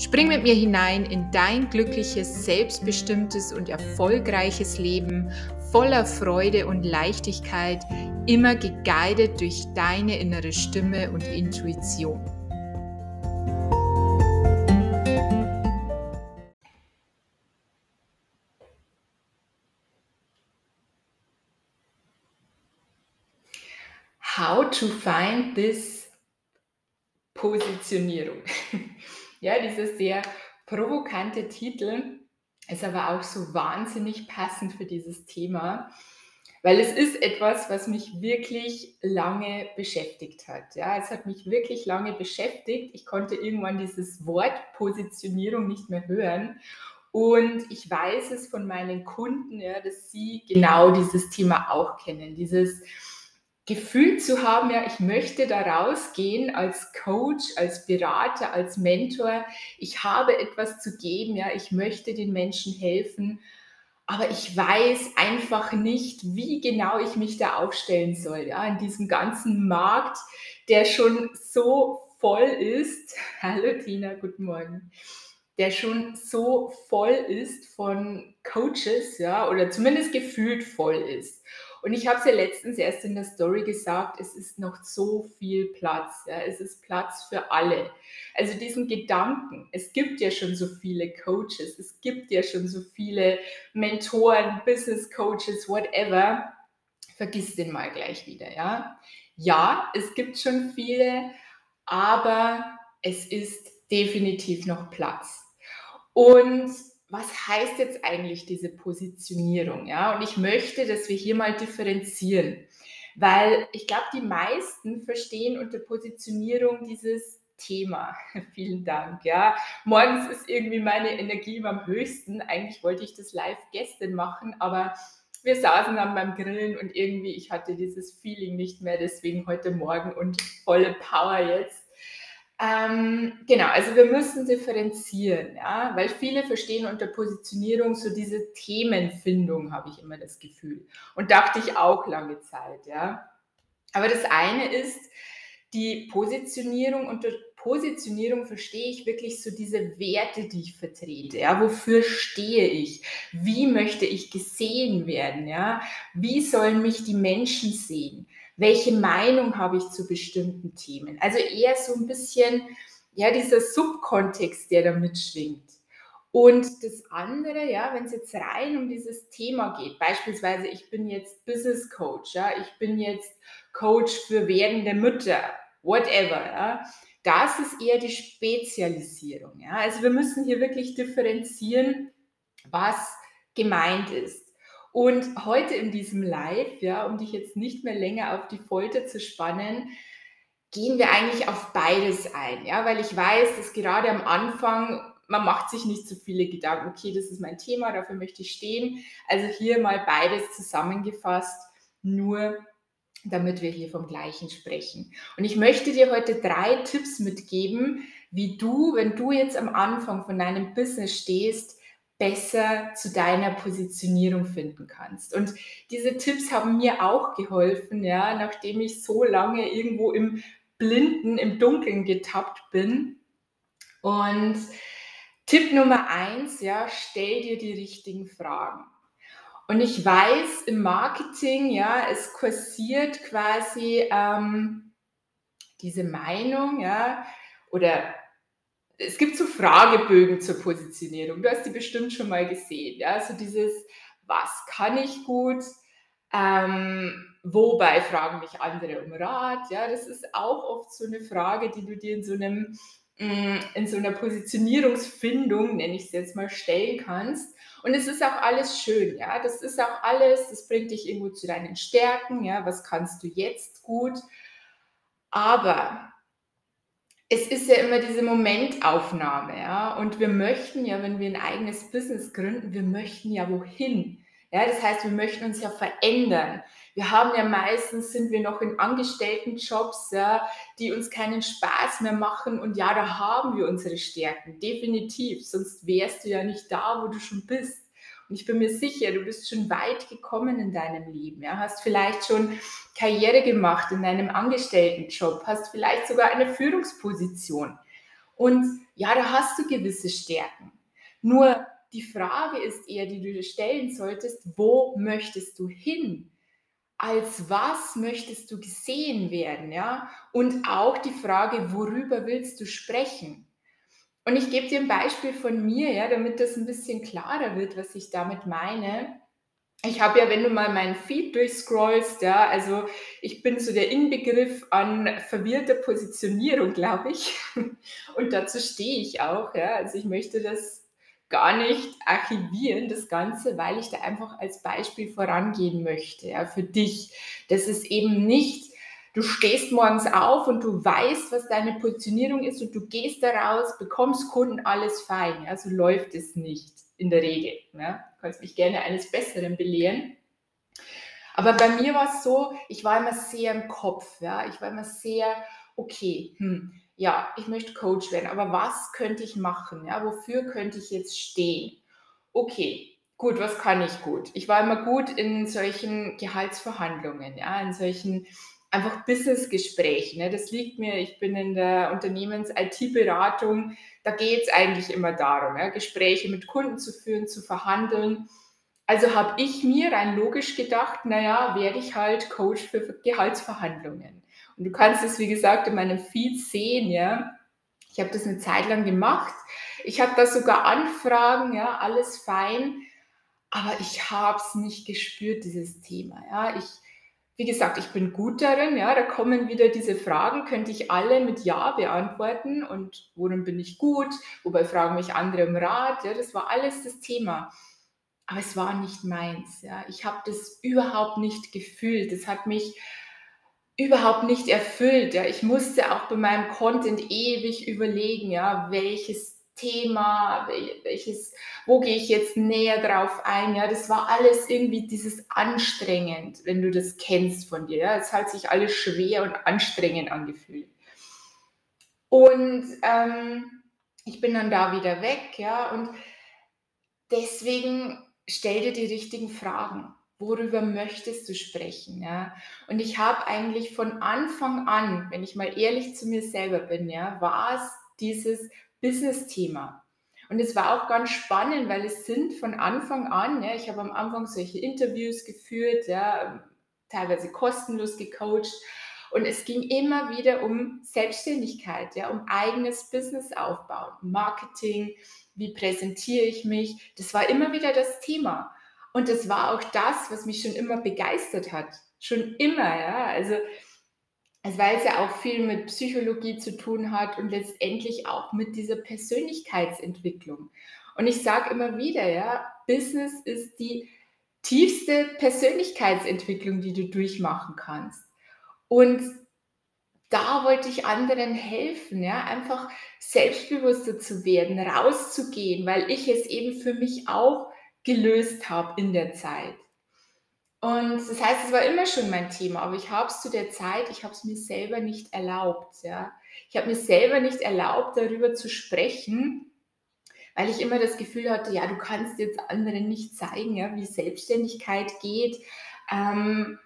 Spring mit mir hinein in dein glückliches, selbstbestimmtes und erfolgreiches Leben voller Freude und Leichtigkeit, immer geguidet durch deine innere Stimme und Intuition. How to find this Positionierung. Ja, dieser sehr provokante Titel ist aber auch so wahnsinnig passend für dieses Thema, weil es ist etwas, was mich wirklich lange beschäftigt hat. Ja, es hat mich wirklich lange beschäftigt. Ich konnte irgendwann dieses Wort Positionierung nicht mehr hören. Und ich weiß es von meinen Kunden, ja, dass sie genau dieses Thema auch kennen. Dieses, Gefühl zu haben, ja, ich möchte da rausgehen als Coach, als Berater, als Mentor. Ich habe etwas zu geben, ja, ich möchte den Menschen helfen, aber ich weiß einfach nicht, wie genau ich mich da aufstellen soll, ja, in diesem ganzen Markt, der schon so voll ist. Hallo Tina, guten Morgen. Der schon so voll ist von Coaches, ja, oder zumindest gefühlt voll ist. Und ich habe es ja letztens erst in der Story gesagt, es ist noch so viel Platz. Ja, es ist Platz für alle. Also diesen Gedanken, es gibt ja schon so viele Coaches, es gibt ja schon so viele Mentoren, Business Coaches, whatever. Vergiss den mal gleich wieder. Ja, ja es gibt schon viele, aber es ist definitiv noch Platz. Und was heißt jetzt eigentlich diese Positionierung? Ja, und ich möchte, dass wir hier mal differenzieren, weil ich glaube, die meisten verstehen unter Positionierung dieses Thema. Vielen Dank. Ja, morgens ist irgendwie meine Energie am höchsten. Eigentlich wollte ich das live gestern machen, aber wir saßen dann beim Grillen und irgendwie ich hatte dieses Feeling nicht mehr. Deswegen heute Morgen und volle Power jetzt. Ähm, genau, also wir müssen differenzieren, ja, weil viele verstehen unter Positionierung so diese Themenfindung, habe ich immer das Gefühl. Und dachte ich auch lange Zeit, ja. Aber das eine ist die Positionierung. Unter Positionierung verstehe ich wirklich so diese Werte, die ich vertrete. Ja, wofür stehe ich? Wie möchte ich gesehen werden? Ja, wie sollen mich die Menschen sehen? Welche Meinung habe ich zu bestimmten Themen. Also eher so ein bisschen, ja, dieser Subkontext, der da mitschwingt. Und das andere, ja, wenn es jetzt rein um dieses Thema geht, beispielsweise ich bin jetzt Business Coach, ja, ich bin jetzt Coach für werdende Mütter, whatever, ja, das ist eher die Spezialisierung, ja. Also wir müssen hier wirklich differenzieren, was gemeint ist. Und heute in diesem Live, ja, um dich jetzt nicht mehr länger auf die Folter zu spannen, gehen wir eigentlich auf beides ein, ja, weil ich weiß, dass gerade am Anfang man macht sich nicht so viele Gedanken, okay, das ist mein Thema, dafür möchte ich stehen. Also hier mal beides zusammengefasst, nur damit wir hier vom gleichen sprechen. Und ich möchte dir heute drei Tipps mitgeben, wie du, wenn du jetzt am Anfang von deinem Business stehst, besser zu deiner Positionierung finden kannst. Und diese Tipps haben mir auch geholfen, ja, nachdem ich so lange irgendwo im Blinden, im Dunkeln getappt bin. Und Tipp Nummer eins, ja, stell dir die richtigen Fragen. Und ich weiß, im Marketing, ja, es kursiert quasi ähm, diese Meinung, ja, oder es gibt so Fragebögen zur Positionierung. Du hast die bestimmt schon mal gesehen. Ja, so dieses, was kann ich gut? Ähm, wobei fragen mich andere um Rat. Ja, das ist auch oft so eine Frage, die du dir in so einem mm, in so einer Positionierungsfindung, nenne ich es jetzt mal, stellen kannst. Und es ist auch alles schön, ja. Das ist auch alles, das bringt dich irgendwo zu deinen Stärken, ja. Was kannst du jetzt gut? Aber es ist ja immer diese Momentaufnahme, ja. Und wir möchten ja, wenn wir ein eigenes Business gründen, wir möchten ja wohin. Ja, das heißt, wir möchten uns ja verändern. Wir haben ja meistens, sind wir noch in Angestelltenjobs, ja, die uns keinen Spaß mehr machen. Und ja, da haben wir unsere Stärken, definitiv. Sonst wärst du ja nicht da, wo du schon bist. Und ich bin mir sicher, du bist schon weit gekommen in deinem Leben. Ja? Hast vielleicht schon Karriere gemacht in deinem Angestelltenjob, hast vielleicht sogar eine Führungsposition. Und ja, da hast du gewisse Stärken. Nur die Frage ist eher, die du dir stellen solltest, wo möchtest du hin? Als was möchtest du gesehen werden, ja? Und auch die Frage, worüber willst du sprechen? Und ich gebe dir ein Beispiel von mir, ja, damit das ein bisschen klarer wird, was ich damit meine. Ich habe ja, wenn du mal meinen Feed durchscrollst, ja, also ich bin so der Inbegriff an verwirrter Positionierung, glaube ich. Und dazu stehe ich auch, ja. Also ich möchte das gar nicht archivieren, das Ganze, weil ich da einfach als Beispiel vorangehen möchte, ja, für dich. Das ist eben nicht du stehst morgens auf und du weißt, was deine Positionierung ist und du gehst da raus, bekommst Kunden, alles fein. Ja, so läuft es nicht in der Regel. Ne? Du kannst mich gerne eines Besseren belehren. Aber bei mir war es so, ich war immer sehr im Kopf. Ja? Ich war immer sehr, okay, hm, ja, ich möchte Coach werden, aber was könnte ich machen? Ja? Wofür könnte ich jetzt stehen? Okay, gut, was kann ich gut? Ich war immer gut in solchen Gehaltsverhandlungen, ja, in solchen einfach Business-Gespräche. Ne? Das liegt mir, ich bin in der Unternehmens-IT-Beratung, da geht es eigentlich immer darum, ja? Gespräche mit Kunden zu führen, zu verhandeln. Also habe ich mir rein logisch gedacht, naja, werde ich halt Coach für Gehaltsverhandlungen. Und du kannst es, wie gesagt, in meinem Feed sehen, ja. Ich habe das eine Zeit lang gemacht. Ich habe da sogar Anfragen, ja, alles fein. Aber ich habe es nicht gespürt, dieses Thema. Ja. Ich, wie gesagt, ich bin gut darin, ja, da kommen wieder diese Fragen, könnte ich alle mit Ja beantworten und worin bin ich gut, wobei fragen mich andere im Rat, ja, das war alles das Thema. Aber es war nicht meins, ja. Ich habe das überhaupt nicht gefühlt, das hat mich überhaupt nicht erfüllt, ja. Ich musste auch bei meinem Content ewig überlegen, ja, welches Thema, welches, wo gehe ich jetzt näher drauf ein, ja, das war alles irgendwie dieses anstrengend, wenn du das kennst von dir, ja, es hat sich alles schwer und anstrengend angefühlt. Und ähm, ich bin dann da wieder weg, ja, und deswegen stell dir die richtigen Fragen. Worüber möchtest du sprechen? Ja? Und ich habe eigentlich von Anfang an, wenn ich mal ehrlich zu mir selber bin, ja, war es dieses, Business-Thema. Und es war auch ganz spannend, weil es sind von Anfang an, ja, ich habe am Anfang solche Interviews geführt, ja, teilweise kostenlos gecoacht. Und es ging immer wieder um Selbstständigkeit, ja, um eigenes Business aufbauen, Marketing, wie präsentiere ich mich. Das war immer wieder das Thema. Und das war auch das, was mich schon immer begeistert hat. Schon immer, ja. Also also weil es ja auch viel mit Psychologie zu tun hat und letztendlich auch mit dieser Persönlichkeitsentwicklung. Und ich sage immer wieder, ja, Business ist die tiefste Persönlichkeitsentwicklung, die du durchmachen kannst. Und da wollte ich anderen helfen, ja, einfach selbstbewusster zu werden, rauszugehen, weil ich es eben für mich auch gelöst habe in der Zeit. Und das heißt, es war immer schon mein Thema, aber ich habe es zu der Zeit, ich habe es mir selber nicht erlaubt. Ja. Ich habe mir selber nicht erlaubt, darüber zu sprechen, weil ich immer das Gefühl hatte, ja, du kannst jetzt anderen nicht zeigen, ja, wie Selbstständigkeit geht. Ähm,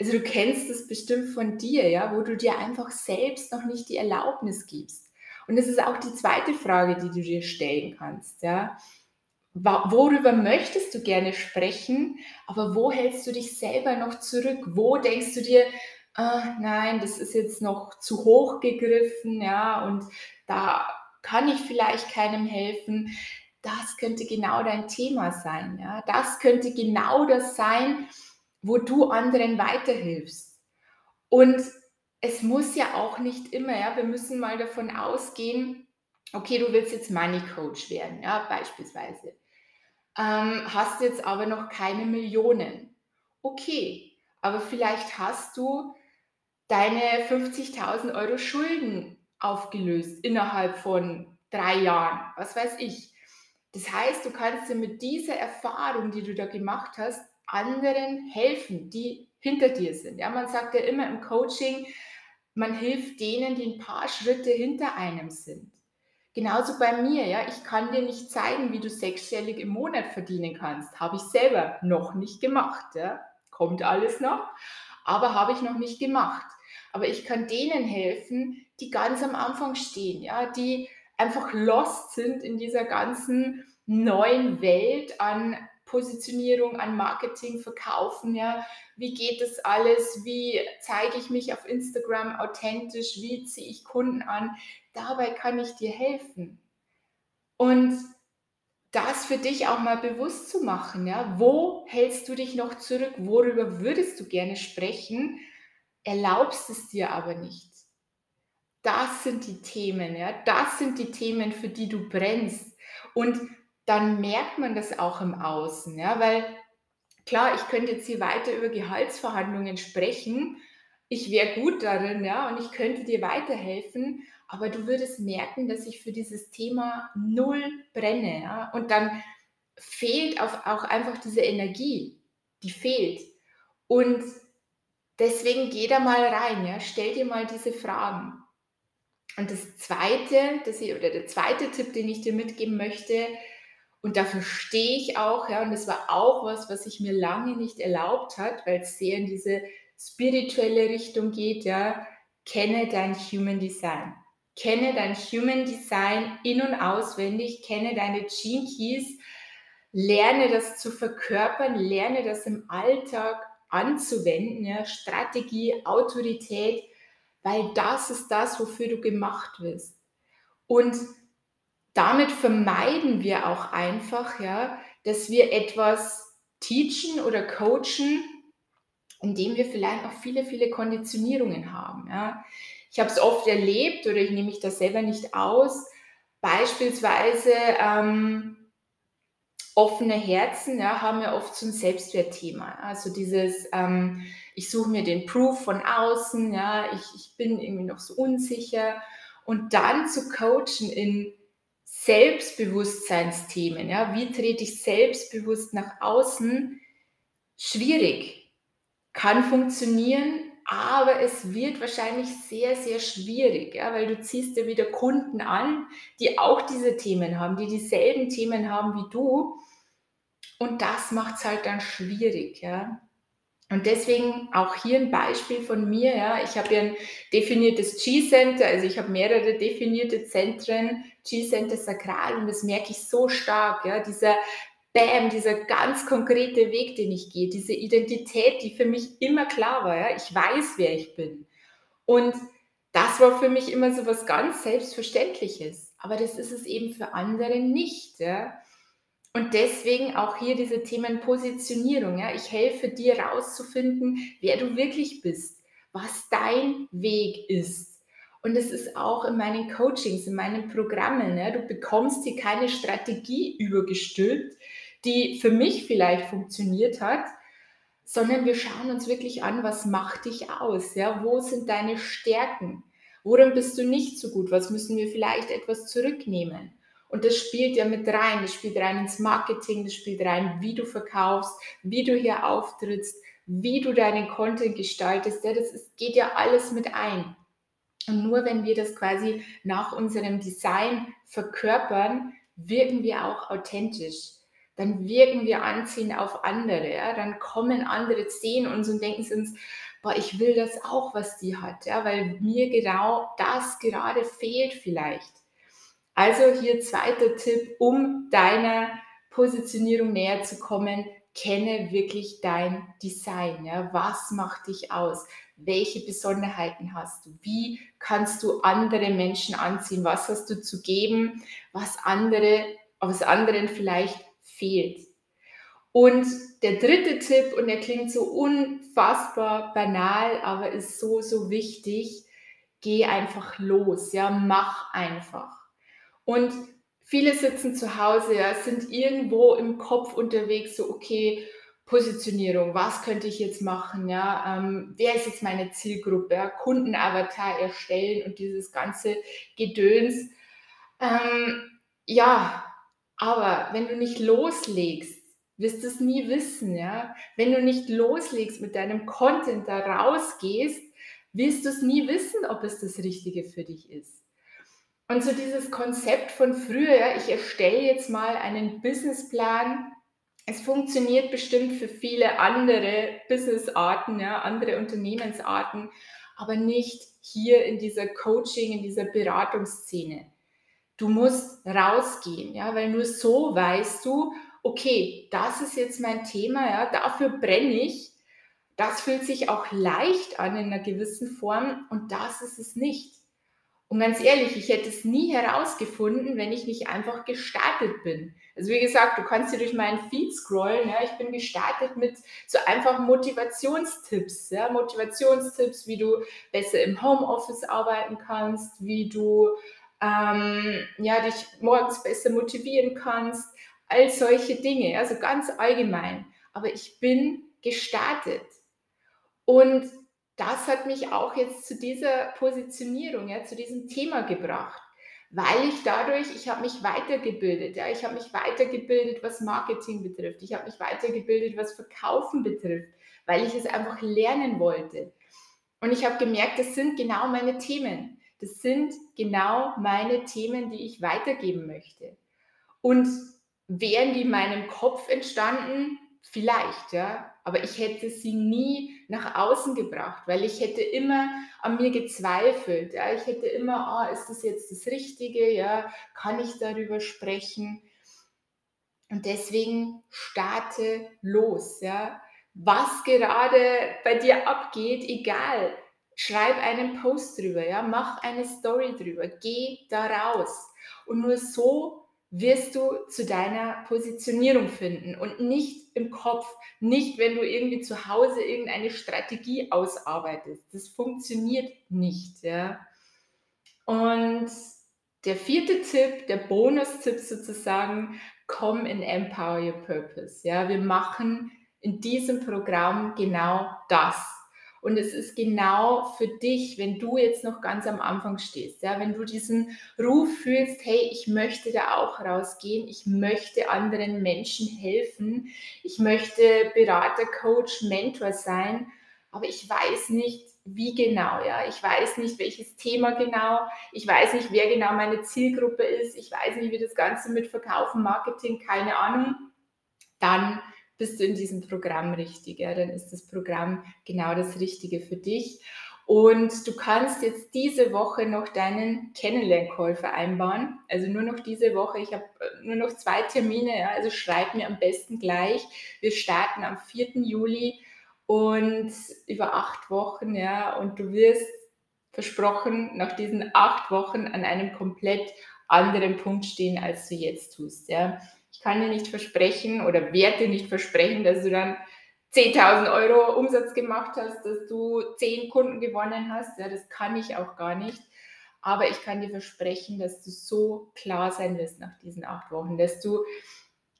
also du kennst es bestimmt von dir, ja, wo du dir einfach selbst noch nicht die Erlaubnis gibst. Und das ist auch die zweite Frage, die du dir stellen kannst, ja worüber möchtest du gerne sprechen, aber wo hältst du dich selber noch zurück? Wo denkst du dir, ah, nein, das ist jetzt noch zu hoch gegriffen, ja, und da kann ich vielleicht keinem helfen. Das könnte genau dein Thema sein, ja. Das könnte genau das sein, wo du anderen weiterhilfst. Und es muss ja auch nicht immer, ja, wir müssen mal davon ausgehen, okay, du willst jetzt Money Coach werden, ja, beispielsweise ähm, hast jetzt aber noch keine Millionen. Okay, aber vielleicht hast du deine 50.000 Euro Schulden aufgelöst innerhalb von drei Jahren, was weiß ich. Das heißt, du kannst dir mit dieser Erfahrung, die du da gemacht hast, anderen helfen, die hinter dir sind. Ja, man sagt ja immer im Coaching, man hilft denen, die ein paar Schritte hinter einem sind. Genauso bei mir, ja, ich kann dir nicht zeigen, wie du sechsstellig im Monat verdienen kannst. Habe ich selber noch nicht gemacht, ja. Kommt alles noch, aber habe ich noch nicht gemacht. Aber ich kann denen helfen, die ganz am Anfang stehen, ja, die einfach lost sind in dieser ganzen neuen Welt an Positionierung, an Marketing, Verkaufen, ja, wie geht das alles, wie zeige ich mich auf Instagram authentisch, wie ziehe ich Kunden an, dabei kann ich dir helfen. Und das für dich auch mal bewusst zu machen, ja, wo hältst du dich noch zurück, worüber würdest du gerne sprechen, erlaubst es dir aber nicht. Das sind die Themen, ja, das sind die Themen, für die du brennst. Und dann merkt man das auch im Außen, ja, weil klar, ich könnte jetzt hier weiter über Gehaltsverhandlungen sprechen. Ich wäre gut darin, ja, und ich könnte dir weiterhelfen, aber du würdest merken, dass ich für dieses Thema null brenne, ja, und dann fehlt auch, einfach diese Energie, die fehlt. Und deswegen geh da mal rein, ja, stell dir mal diese Fragen. Und das zweite, das ich, oder der zweite Tipp, den ich dir mitgeben möchte, und dafür stehe ich auch, ja, und das war auch was, was ich mir lange nicht erlaubt hat, weil es sehr in diese spirituelle Richtung geht, ja, kenne dein Human Design. Kenne dein Human Design in- und auswendig, kenne deine Gene Keys, lerne das zu verkörpern, lerne das im Alltag anzuwenden, ja, Strategie, Autorität, weil das ist das, wofür du gemacht wirst. Und damit vermeiden wir auch einfach, ja, dass wir etwas teachen oder coachen, indem wir vielleicht auch viele, viele Konditionierungen haben. Ja. Ich habe es oft erlebt oder ich nehme mich das selber nicht aus. Beispielsweise ähm, offene Herzen ja, haben ja oft so ein Selbstwertthema. Also dieses, ähm, ich suche mir den Proof von außen, ja, ich, ich bin irgendwie noch so unsicher. Und dann zu coachen in Selbstbewusstseinsthemen, ja, wie trete ich selbstbewusst nach außen, schwierig, kann funktionieren, aber es wird wahrscheinlich sehr, sehr schwierig, ja, weil du ziehst ja wieder Kunden an, die auch diese Themen haben, die dieselben Themen haben wie du und das macht es halt dann schwierig, ja. Und deswegen auch hier ein Beispiel von mir. Ja. Ich habe ja ein definiertes G-Center, also ich habe mehrere definierte Zentren, G-Center Sakral, und das merke ich so stark. Ja. Dieser Bam, dieser ganz konkrete Weg, den ich gehe, diese Identität, die für mich immer klar war. Ja. Ich weiß, wer ich bin. Und das war für mich immer so was ganz Selbstverständliches. Aber das ist es eben für andere nicht. Ja. Und deswegen auch hier diese Themen Positionierung. Ja? Ich helfe dir herauszufinden, wer du wirklich bist, was dein Weg ist. Und es ist auch in meinen Coachings, in meinen Programmen. Ja? Du bekommst hier keine Strategie übergestülpt, die für mich vielleicht funktioniert hat, sondern wir schauen uns wirklich an, was macht dich aus? Ja? Wo sind deine Stärken? Worin bist du nicht so gut? Was müssen wir vielleicht etwas zurücknehmen? Und das spielt ja mit rein. Das spielt rein ins Marketing, das spielt rein, wie du verkaufst, wie du hier auftrittst, wie du deinen Content gestaltest. Ja, das ist, geht ja alles mit ein. Und nur wenn wir das quasi nach unserem Design verkörpern, wirken wir auch authentisch. Dann wirken wir anziehend auf andere. Ja? Dann kommen andere, sehen uns und denken uns, boah, ich will das auch, was die hat. Ja? Weil mir genau das gerade fehlt vielleicht. Also hier zweiter Tipp, um deiner Positionierung näher zu kommen, kenne wirklich dein Design. Ja? Was macht dich aus? Welche Besonderheiten hast du? Wie kannst du andere Menschen anziehen? Was hast du zu geben, was andere, was anderen vielleicht fehlt? Und der dritte Tipp, und der klingt so unfassbar banal, aber ist so, so wichtig, geh einfach los, ja, mach einfach. Und viele sitzen zu Hause, ja, sind irgendwo im Kopf unterwegs, so, okay, Positionierung, was könnte ich jetzt machen, ja, ähm, wer ist jetzt meine Zielgruppe, ja? Kundenavatar erstellen und dieses ganze Gedöns. Ähm, ja, aber wenn du nicht loslegst, wirst du es nie wissen, ja. Wenn du nicht loslegst mit deinem Content da rausgehst, wirst du es nie wissen, ob es das Richtige für dich ist. Und so dieses Konzept von früher, ich erstelle jetzt mal einen Businessplan. Es funktioniert bestimmt für viele andere Businessarten, ja, andere Unternehmensarten, aber nicht hier in dieser Coaching, in dieser Beratungsszene. Du musst rausgehen, ja, weil nur so weißt du, okay, das ist jetzt mein Thema, ja, dafür brenne ich. Das fühlt sich auch leicht an in einer gewissen Form und das ist es nicht. Und ganz ehrlich, ich hätte es nie herausgefunden, wenn ich nicht einfach gestartet bin. Also wie gesagt, du kannst hier durch meinen Feed scrollen. Ja, ich bin gestartet mit so einfachen Motivationstipps. Ja, Motivationstipps, wie du besser im Homeoffice arbeiten kannst, wie du ähm, ja, dich morgens besser motivieren kannst, all solche Dinge, also ganz allgemein. Aber ich bin gestartet. Und das hat mich auch jetzt zu dieser Positionierung, ja, zu diesem Thema gebracht, weil ich dadurch, ich habe mich weitergebildet, ja, ich habe mich weitergebildet, was Marketing betrifft, ich habe mich weitergebildet, was Verkaufen betrifft, weil ich es einfach lernen wollte. Und ich habe gemerkt, das sind genau meine Themen. Das sind genau meine Themen, die ich weitergeben möchte. Und wären die in meinem Kopf entstanden? Vielleicht, ja. Aber ich hätte sie nie nach außen gebracht, weil ich hätte immer an mir gezweifelt. Ja. Ich hätte immer, ah, ist das jetzt das Richtige? Ja, kann ich darüber sprechen? Und deswegen starte los, ja. Was gerade bei dir abgeht, egal. Schreib einen Post drüber, ja, mach eine Story drüber, geh da raus. Und nur so wirst du zu deiner Positionierung finden und nicht im Kopf, nicht wenn du irgendwie zu Hause irgendeine Strategie ausarbeitest. Das funktioniert nicht. Ja? Und der vierte Tipp, der Bonustipp sozusagen, komm in Empower Your Purpose. Ja, wir machen in diesem Programm genau das. Und es ist genau für dich, wenn du jetzt noch ganz am Anfang stehst, ja, wenn du diesen Ruf fühlst, hey, ich möchte da auch rausgehen, ich möchte anderen Menschen helfen, ich möchte Berater, Coach, Mentor sein, aber ich weiß nicht, wie genau, ja, ich weiß nicht, welches Thema genau, ich weiß nicht, wer genau meine Zielgruppe ist, ich weiß nicht, wie das Ganze mit Verkaufen, Marketing, keine Ahnung, dann bist du in diesem Programm richtig. Ja? Dann ist das Programm genau das Richtige für dich. Und du kannst jetzt diese Woche noch deinen Kennenlern-Call vereinbaren. Also nur noch diese Woche. Ich habe äh, nur noch zwei Termine. Ja? Also schreib mir am besten gleich. Wir starten am 4. Juli und über acht Wochen. Ja? Und du wirst versprochen, nach diesen acht Wochen an einem komplett anderen Punkt stehen, als du jetzt tust. Ja? Kann dir nicht versprechen oder werde dir nicht versprechen, dass du dann 10.000 Euro Umsatz gemacht hast, dass du 10 Kunden gewonnen hast. Ja, das kann ich auch gar nicht. Aber ich kann dir versprechen, dass du so klar sein wirst nach diesen acht Wochen, dass du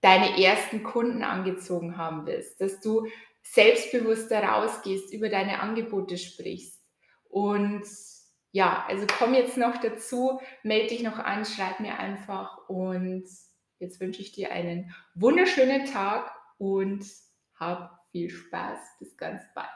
deine ersten Kunden angezogen haben wirst, dass du selbstbewusster rausgehst, über deine Angebote sprichst. Und ja, also komm jetzt noch dazu, melde dich noch an, schreib mir einfach und Jetzt wünsche ich dir einen wunderschönen Tag und hab viel Spaß. Bis ganz bald.